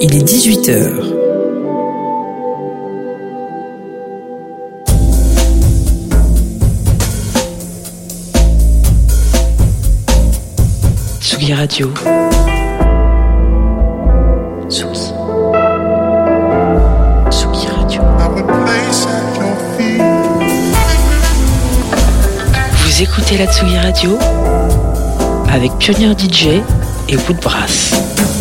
il est 18h. Tsugi Radio. Tsugi. Tsugi Radio. Vous écoutez la Tsugi Radio avec Pionnier DJ et Woodbrass.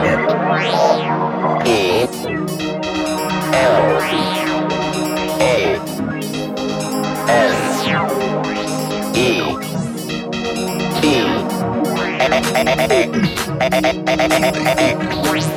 E L A S E T X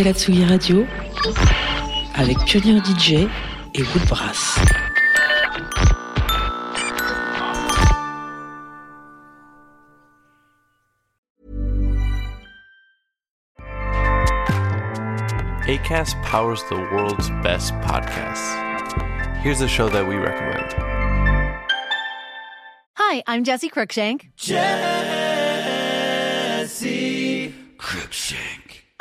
écoutez la Tsugi Radio avec Pioneer DJ et Woodbrass. ACAST powers the world's best podcasts. Here's a show that we recommend. Hi, I'm Jesse Cruikshank. Jesse